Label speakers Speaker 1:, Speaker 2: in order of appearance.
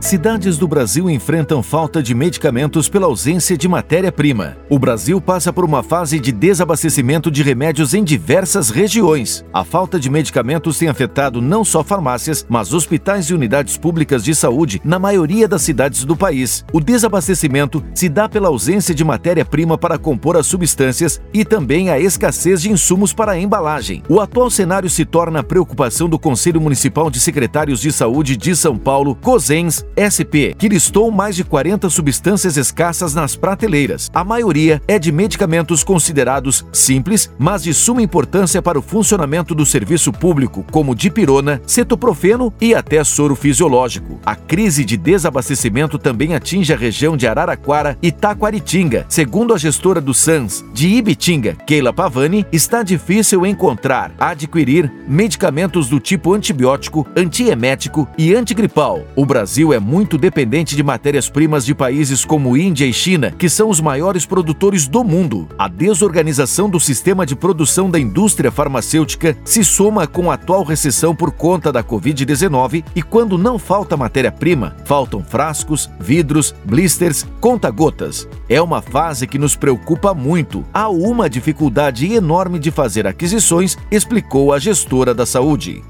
Speaker 1: Cidades do Brasil enfrentam falta de medicamentos pela ausência de matéria-prima. O Brasil passa por uma fase de desabastecimento de remédios em diversas regiões. A falta de medicamentos tem afetado não só farmácias, mas hospitais e unidades públicas de saúde na maioria das cidades do país. O desabastecimento se dá pela ausência de matéria-prima para compor as substâncias e também a escassez de insumos para a embalagem. O atual cenário se torna a preocupação do Conselho Municipal de Secretários de Saúde de São Paulo, COSENS, SP, que listou mais de 40 substâncias escassas nas prateleiras. A maioria é de medicamentos considerados simples, mas de suma importância para o funcionamento do serviço público, como dipirona, cetoprofeno e até soro fisiológico. A crise de desabastecimento também atinge a região de Araraquara e Taquaritinga. Segundo a gestora do SANS de Ibitinga, Keila Pavani, está difícil encontrar, adquirir medicamentos do tipo antibiótico, antiemético e antigripal. O Brasil é muito dependente de matérias-primas de países como Índia e China, que são os maiores produtores do mundo. A desorganização do sistema de produção da indústria farmacêutica se soma com a atual recessão por conta da Covid-19 e quando não falta matéria-prima, faltam frascos, vidros, blisters, conta-gotas. É uma fase que nos preocupa muito. Há uma dificuldade enorme de fazer aquisições, explicou a gestora da saúde.